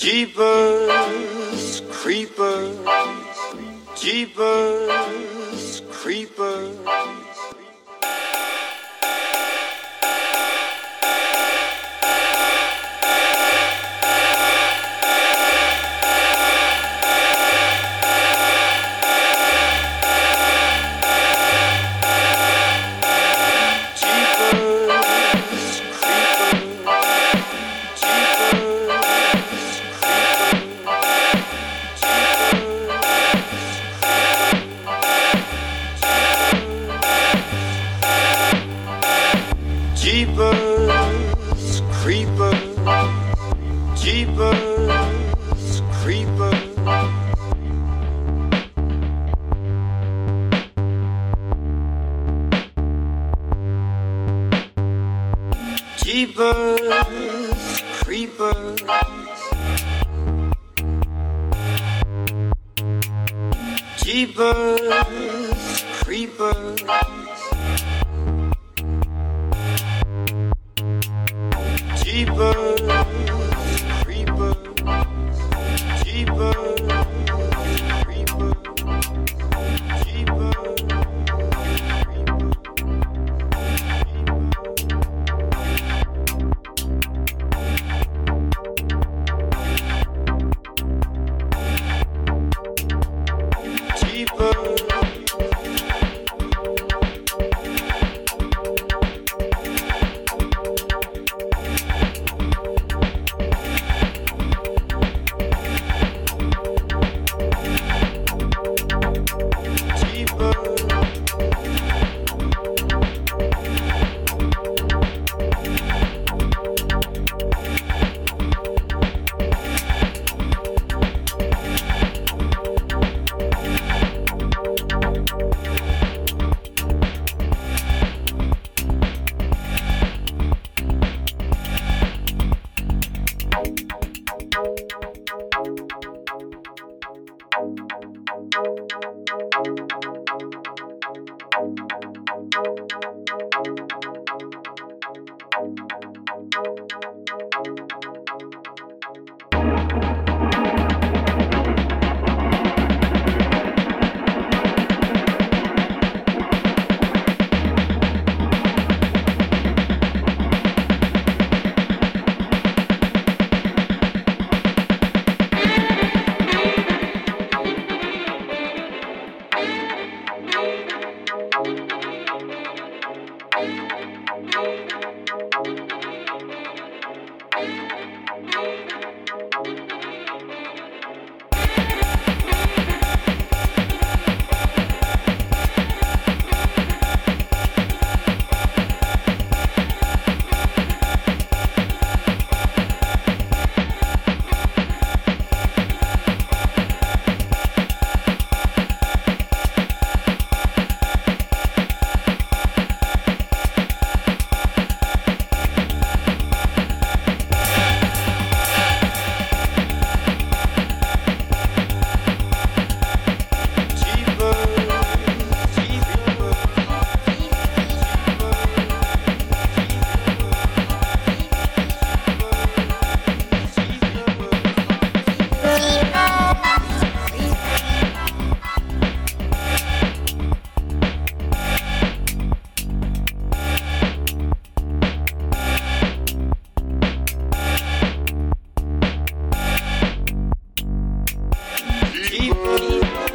Jeepers, creepers, Jeepers, creepers. Jeepers, creepers. Jeepers, creepers. You.